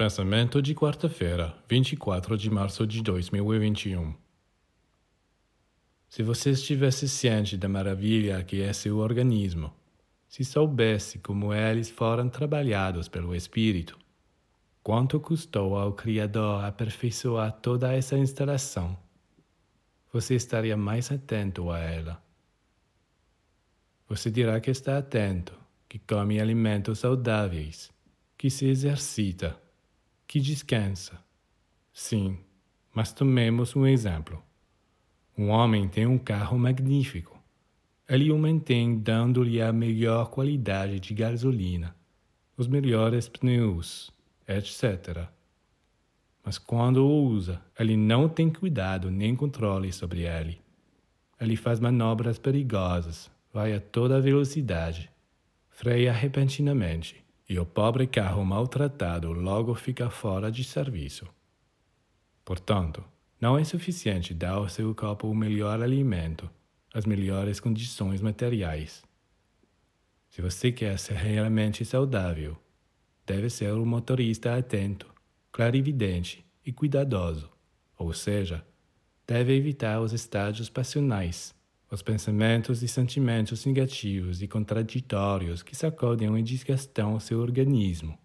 Pensamento de quarta-feira, 24 de março de 2021. Se você estivesse ciente da maravilha que é seu organismo, se soubesse como eles foram trabalhados pelo Espírito, quanto custou ao Criador aperfeiçoar toda essa instalação, você estaria mais atento a ela. Você dirá que está atento, que come alimentos saudáveis, que se exercita que descansa. Sim, mas tomemos um exemplo. Um homem tem um carro magnífico. Ele o mantém dando-lhe a melhor qualidade de gasolina, os melhores pneus, etc. Mas quando o usa, ele não tem cuidado nem controle sobre ele. Ele faz manobras perigosas, vai a toda velocidade, freia repentinamente e o pobre carro maltratado logo fica fora de serviço. Portanto, não é suficiente dar ao seu corpo o melhor alimento, as melhores condições materiais. Se você quer ser realmente saudável, deve ser um motorista atento, clarividente e cuidadoso, ou seja, deve evitar os estágios passionais os pensamentos e sentimentos negativos e contraditórios que sacodem e desgastam o seu organismo.